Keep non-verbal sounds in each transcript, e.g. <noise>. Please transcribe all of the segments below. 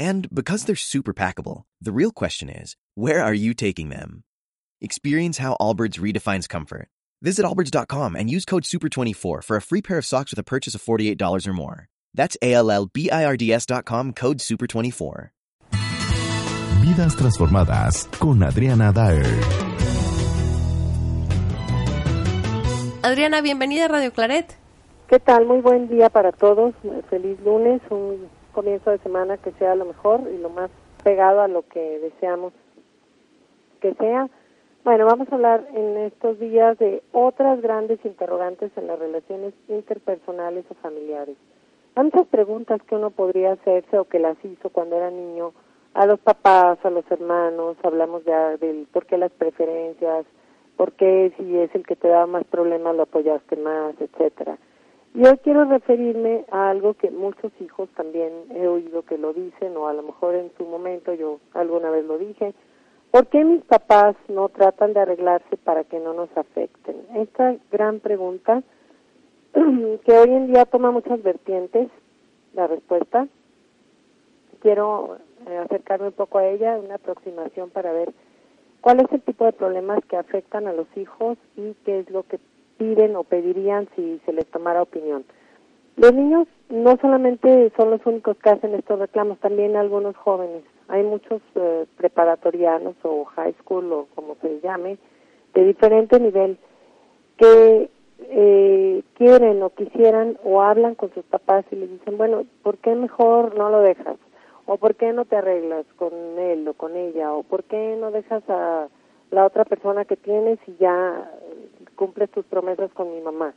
And because they're super packable, the real question is, where are you taking them? Experience how Allbirds redefines comfort. Visit allbirds.com and use code SUPER24 for a free pair of socks with a purchase of $48 or more. That's A-L-L-B-I-R-D-S.com code SUPER24. Vidas transformadas con Adriana Daer. Adriana, bienvenida a Radio Claret. ¿Qué tal? Muy buen día para todos. Feliz lunes, un comienzo de semana que sea lo mejor y lo más pegado a lo que deseamos que sea. Bueno, vamos a hablar en estos días de otras grandes interrogantes en las relaciones interpersonales o familiares. Hay muchas preguntas que uno podría hacerse o que las hizo cuando era niño a los papás, a los hermanos, hablamos ya del por qué las preferencias, por qué si es el que te da más problemas lo apoyaste más, etcétera. Y hoy quiero referirme a algo que muchos hijos también he oído que lo dicen, o a lo mejor en su momento yo alguna vez lo dije. ¿Por qué mis papás no tratan de arreglarse para que no nos afecten? Esta gran pregunta, <clears throat> que hoy en día toma muchas vertientes, la respuesta. Quiero eh, acercarme un poco a ella, una aproximación para ver cuál es el tipo de problemas que afectan a los hijos y qué es lo que piden o pedirían si se les tomara opinión. Los niños no solamente son los únicos que hacen estos reclamos, también algunos jóvenes. Hay muchos eh, preparatorianos o high school o como se llame, de diferente nivel, que eh, quieren o quisieran o hablan con sus papás y les dicen, bueno, ¿por qué mejor no lo dejas? ¿O por qué no te arreglas con él o con ella? ¿O por qué no dejas a la otra persona que tienes y ya cumples tus promesas con mi mamá.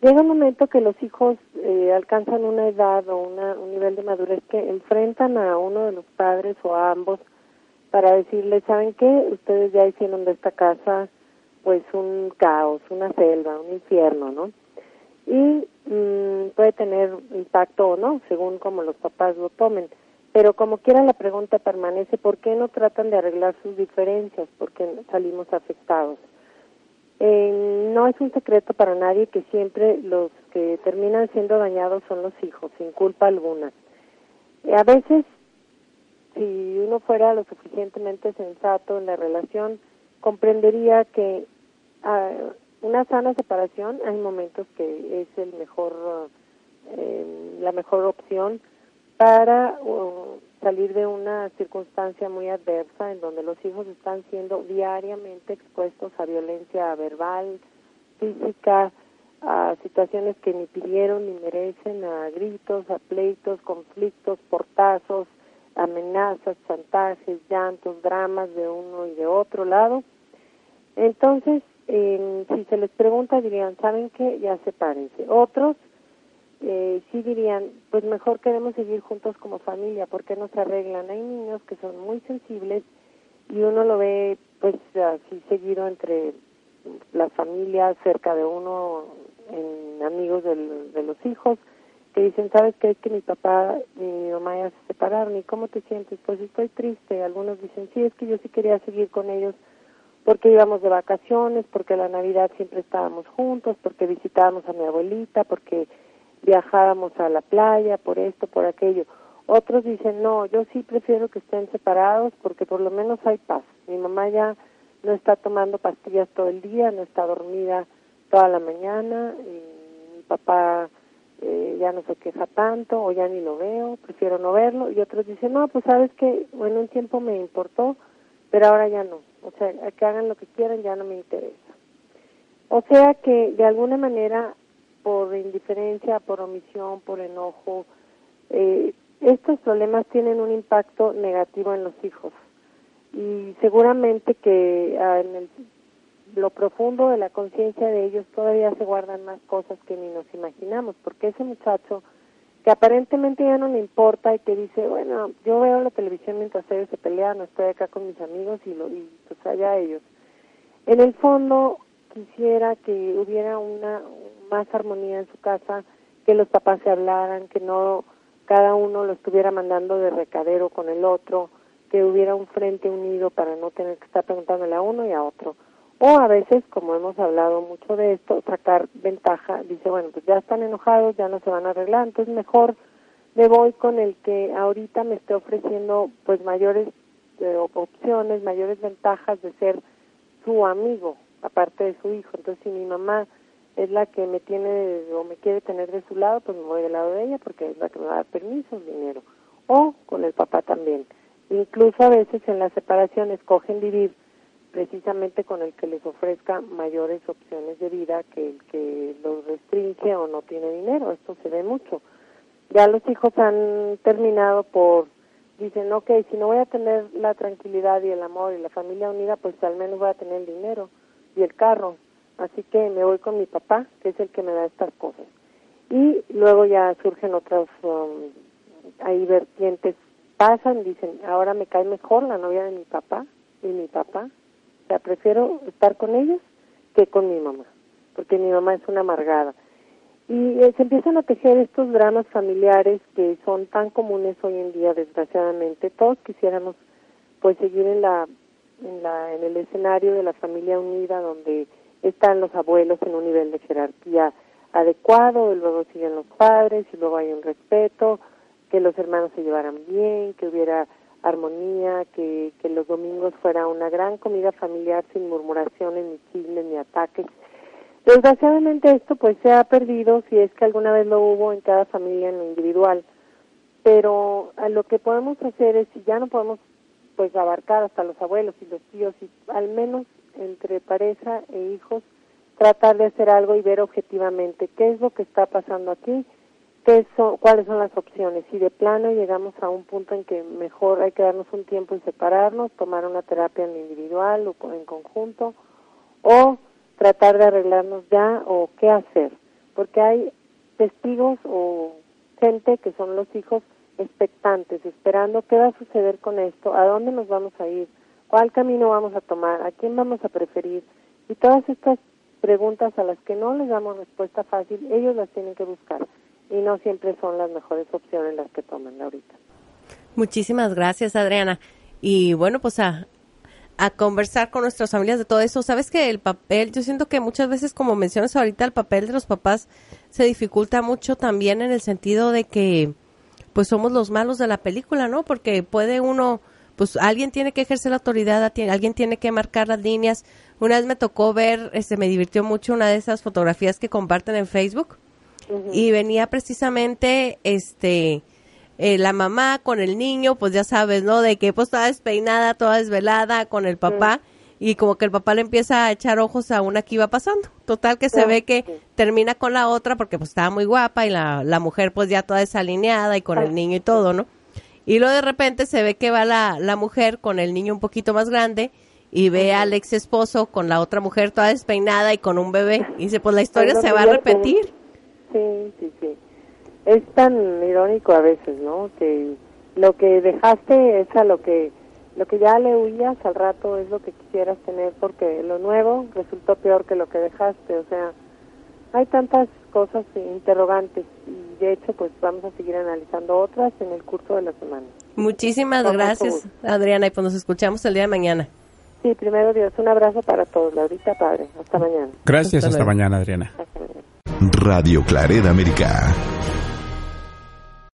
Llega un momento que los hijos eh, alcanzan una edad o un nivel de madurez que enfrentan a uno de los padres o a ambos para decirles, ¿saben qué? Ustedes ya hicieron de esta casa pues un caos, una selva, un infierno, ¿no? Y mm, puede tener impacto o no, según como los papás lo tomen. Pero como quiera la pregunta permanece, ¿por qué no tratan de arreglar sus diferencias? ¿Por qué salimos afectados? Eh, no es un secreto para nadie que siempre los que terminan siendo dañados son los hijos, sin culpa alguna. Eh, a veces, si uno fuera lo suficientemente sensato en la relación, comprendería que ah, una sana separación hay momentos que es el mejor, eh, la mejor opción para salir de una circunstancia muy adversa en donde los hijos están siendo diariamente expuestos a violencia verbal, física, a situaciones que ni pidieron ni merecen, a gritos, a pleitos, conflictos, portazos, amenazas, chantajes, llantos, dramas de uno y de otro lado. Entonces, si se les pregunta, dirían, ¿saben qué? Ya sepárense. Otros eh, sí dirían, pues mejor queremos seguir juntos como familia, porque no se arreglan? Hay niños que son muy sensibles y uno lo ve pues así seguido entre las familias, cerca de uno, en amigos de los hijos, que dicen, ¿sabes qué? Es que mi papá y mi mamá ya se separaron, ¿y cómo te sientes? Pues estoy triste. Algunos dicen, sí, es que yo sí quería seguir con ellos porque íbamos de vacaciones, porque la Navidad siempre estábamos juntos, porque visitábamos a mi abuelita, porque viajábamos a la playa, por esto, por aquello. Otros dicen, no, yo sí prefiero que estén separados porque por lo menos hay paz. Mi mamá ya no está tomando pastillas todo el día, no está dormida toda la mañana, y mi papá eh, ya no se queja tanto o ya ni lo veo, prefiero no verlo. Y otros dicen, no, pues sabes que, bueno, un tiempo me importó, pero ahora ya no. O sea, que hagan lo que quieran ya no me interesa. O sea que de alguna manera por indiferencia, por omisión, por enojo. Eh, estos problemas tienen un impacto negativo en los hijos y seguramente que ah, en lo profundo de la conciencia de ellos todavía se guardan más cosas que ni nos imaginamos, porque ese muchacho que aparentemente ya no le importa y que dice, bueno, yo veo la televisión mientras ellos se pelean, estoy acá con mis amigos y, lo, y pues allá ellos. En el fondo quisiera que hubiera una más armonía en su casa, que los papás se hablaran, que no cada uno lo estuviera mandando de recadero con el otro, que hubiera un frente unido para no tener que estar preguntándole a uno y a otro. O a veces, como hemos hablado mucho de esto, sacar ventaja, dice, bueno, pues ya están enojados, ya no se van a arreglar, entonces mejor me voy con el que ahorita me esté ofreciendo pues mayores eh, opciones, mayores ventajas de ser su amigo, aparte de su hijo. Entonces, si mi mamá es la que me tiene o me quiere tener de su lado, pues me voy del lado de ella porque es la que me va a dar permiso, dinero. O con el papá también. Incluso a veces en las separaciones escogen vivir precisamente con el que les ofrezca mayores opciones de vida que el que los restringe o no tiene dinero. Esto se ve mucho. Ya los hijos han terminado por, dicen, ok, si no voy a tener la tranquilidad y el amor y la familia unida, pues al menos voy a tener el dinero y el carro. Así que me voy con mi papá, que es el que me da estas cosas. Y luego ya surgen otras, um, ahí vertientes, pasan, dicen, ahora me cae mejor la novia de mi papá y mi papá, sea, prefiero estar con ellos que con mi mamá, porque mi mamá es una amargada. Y eh, se empiezan a tejer estos dramas familiares que son tan comunes hoy en día, desgraciadamente. Todos quisiéramos pues seguir en la en la en el escenario de la familia unida donde están los abuelos en un nivel de jerarquía adecuado, y luego siguen los padres y luego hay un respeto, que los hermanos se llevaran bien, que hubiera armonía, que, los domingos fuera una gran comida familiar sin murmuraciones, ni chismes, ni ataques. Desgraciadamente esto pues se ha perdido si es que alguna vez lo hubo en cada familia en lo individual, pero lo que podemos hacer es si ya no podemos pues abarcar hasta los abuelos y los tíos y al menos entre pareja e hijos tratar de hacer algo y ver objetivamente qué es lo que está pasando aquí qué son, cuáles son las opciones. Si de plano llegamos a un punto en que mejor hay que darnos un tiempo y separarnos, tomar una terapia en individual o en conjunto, o tratar de arreglarnos ya o qué hacer. Porque hay testigos o gente que son los hijos expectantes, esperando qué va a suceder con esto, a dónde nos vamos a ir, cuál camino vamos a tomar, a quién vamos a preferir. Y todas estas preguntas a las que no les damos respuesta fácil, ellos las tienen que buscar y no siempre son las mejores opciones las que toman ahorita. Muchísimas gracias, Adriana. Y bueno, pues a, a conversar con nuestras familias de todo eso. Sabes que el papel, yo siento que muchas veces, como mencionas ahorita, el papel de los papás se dificulta mucho también en el sentido de que, pues somos los malos de la película, ¿no? Porque puede uno, pues alguien tiene que ejercer la autoridad, alguien tiene que marcar las líneas. Una vez me tocó ver, este, me divirtió mucho una de esas fotografías que comparten en Facebook y venía precisamente este eh, la mamá con el niño, pues ya sabes, ¿no? De que pues toda despeinada, toda desvelada con el papá y como que el papá le empieza a echar ojos a una que iba pasando. Total que se ve que termina con la otra porque pues estaba muy guapa y la, la mujer pues ya toda desalineada y con el niño y todo, ¿no? Y luego de repente se ve que va la, la mujer con el niño un poquito más grande y ve al ex esposo con la otra mujer toda despeinada y con un bebé. Y dice, pues la historia se va a repetir. Sí, sí, sí. Es tan irónico a veces, ¿no? Que lo que dejaste es a lo que lo que ya le huías al rato es lo que quisieras tener porque lo nuevo resultó peor que lo que dejaste, o sea, hay tantas cosas interrogantes y de hecho pues vamos a seguir analizando otras en el curso de la semana. Muchísimas gracias Adriana y pues nos escuchamos el día de mañana. Sí, primero Dios, un abrazo para todos, Laurita Padre, hasta mañana. Gracias, hasta, mañana Adriana. Radio Claret América.